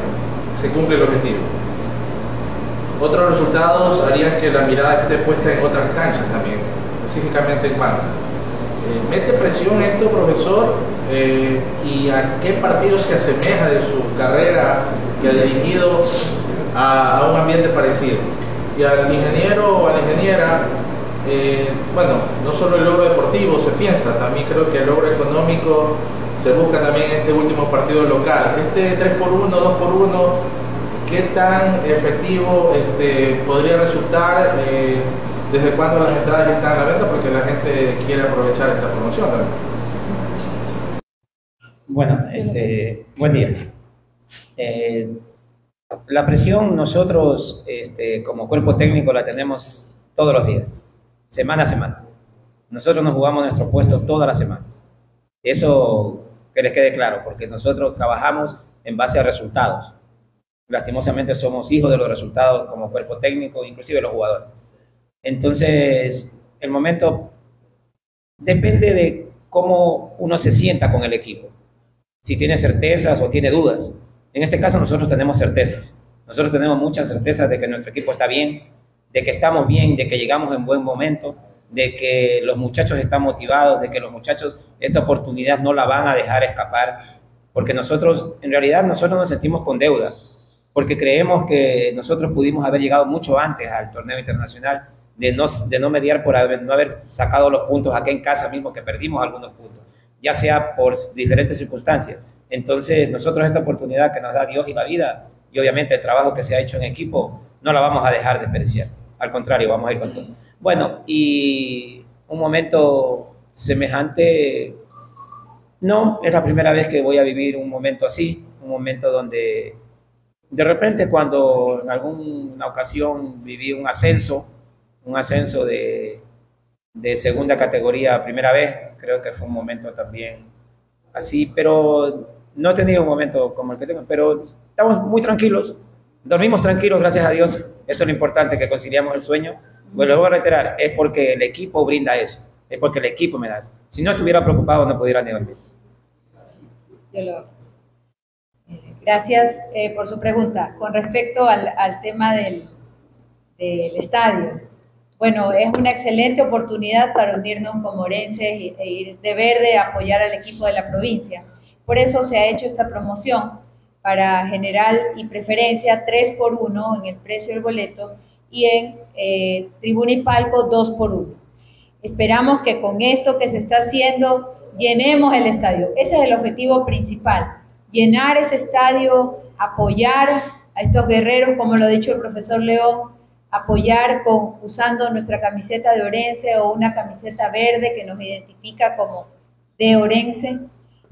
se cumple el objetivo. Otros resultados harían que la mirada esté puesta en otras canchas también, específicamente en Manta. Eh, ¿Mete presión esto, profesor? Eh, ¿Y a qué partido se asemeja de su carrera que ha dirigido a, un ambiente parecido? Y al ingeniero o a la ingeniera, eh, bueno, no solo el logro deportivo se piensa, también creo que el logro económico se busca también en este último partido local. Este 3 por 1 2 por 1 ¿qué tan efectivo este, podría resultar? Eh, ¿Desde cuándo las entradas están a la venta? Porque la gente quiere aprovechar esta promoción también. Bueno, este, buen día. Eh, la presión nosotros este, como cuerpo técnico la tenemos todos los días, semana a semana. Nosotros nos jugamos nuestro puesto toda la semana. Eso que les quede claro, porque nosotros trabajamos en base a resultados. Lastimosamente somos hijos de los resultados como cuerpo técnico, inclusive los jugadores. Entonces, el momento depende de cómo uno se sienta con el equipo. Si tiene certezas o tiene dudas. En este caso nosotros tenemos certezas. Nosotros tenemos muchas certezas de que nuestro equipo está bien, de que estamos bien, de que llegamos en buen momento, de que los muchachos están motivados, de que los muchachos esta oportunidad no la van a dejar escapar, porque nosotros, en realidad, nosotros nos sentimos con deuda, porque creemos que nosotros pudimos haber llegado mucho antes al torneo internacional, de no, de no mediar por haber, no haber sacado los puntos aquí en casa mismo, que perdimos algunos puntos, ya sea por diferentes circunstancias. Entonces, nosotros esta oportunidad que nos da Dios y la vida, y obviamente el trabajo que se ha hecho en equipo, no la vamos a dejar de desperdiciar. Al contrario, vamos a ir con todo. Bueno, y un momento semejante, no, es la primera vez que voy a vivir un momento así, un momento donde de repente cuando en alguna ocasión viví un ascenso, un ascenso de, de segunda categoría a primera vez, creo que fue un momento también así, pero no he tenido un momento como el que tengo, pero estamos muy tranquilos, dormimos tranquilos, gracias a Dios, eso es lo importante, que conciliamos el sueño. Bueno, lo voy a reiterar, es porque el equipo brinda eso, es porque el equipo me da eso. Si no estuviera preocupado, no pudiera ni dormir. Gracias eh, por su pregunta. Con respecto al, al tema del, del, estadio, bueno, es una excelente oportunidad para unirnos como morenses e, e ir de verde a apoyar al equipo de la provincia. Por eso se ha hecho esta promoción para general y preferencia 3 por 1 en el precio del boleto y en eh, tribuna y palco 2 por 1. Esperamos que con esto que se está haciendo llenemos el estadio. Ese es el objetivo principal, llenar ese estadio, apoyar a estos guerreros, como lo ha dicho el profesor León, apoyar con, usando nuestra camiseta de Orense o una camiseta verde que nos identifica como de Orense.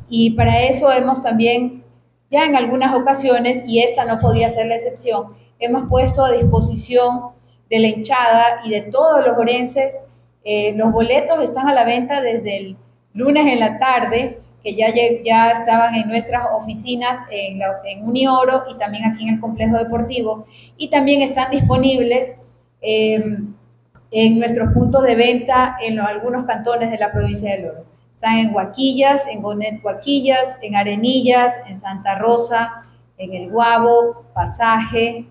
Y para eso hemos también, ya en algunas ocasiones, y esta no podía ser la excepción, hemos puesto a disposición de la hinchada y de todos los orenses. Eh, los boletos están a la venta desde el lunes en la tarde, que ya, ya estaban en nuestras oficinas en, la, en Unioro y también aquí en el complejo deportivo. Y también están disponibles eh, en nuestros puntos de venta en los, algunos cantones de la provincia del Oro. Están en Huaquillas, en Gonet Huaquillas, en Arenillas, en Santa Rosa, en El Guabo, Pasaje,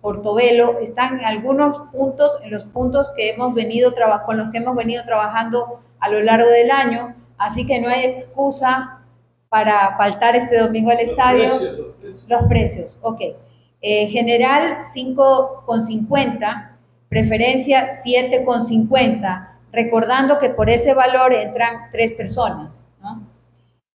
Portobelo, están en algunos puntos, en los puntos que hemos venido con los que hemos venido trabajando a lo largo del año, así que no hay excusa para faltar este domingo al estadio. Los precios, los precios. Los precios, ok. Eh, general 5,50, preferencia 7,50 recordando que por ese valor entran tres personas. ¿no?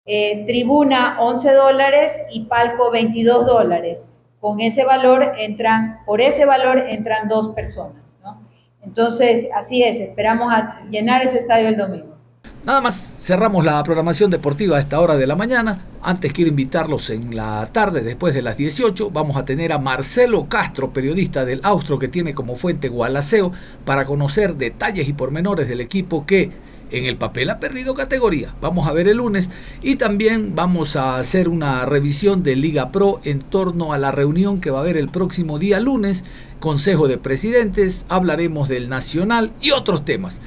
Eh, tribuna 11 dólares y palco 22 dólares. Con ese valor entran, por ese valor entran dos personas. ¿no? Entonces, así es, esperamos a llenar ese estadio el domingo. Nada más, cerramos la programación deportiva a esta hora de la mañana. Antes quiero invitarlos en la tarde, después de las 18, vamos a tener a Marcelo Castro, periodista del Austro que tiene como fuente Gualaceo, para conocer detalles y pormenores del equipo que en el papel ha perdido categoría. Vamos a ver el lunes y también vamos a hacer una revisión de Liga Pro en torno a la reunión que va a haber el próximo día lunes, Consejo de Presidentes, hablaremos del Nacional y otros temas.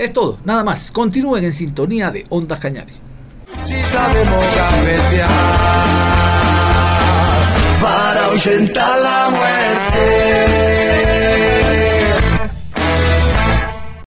Es todo, nada más. Continúen en sintonía de Ondas Cañares.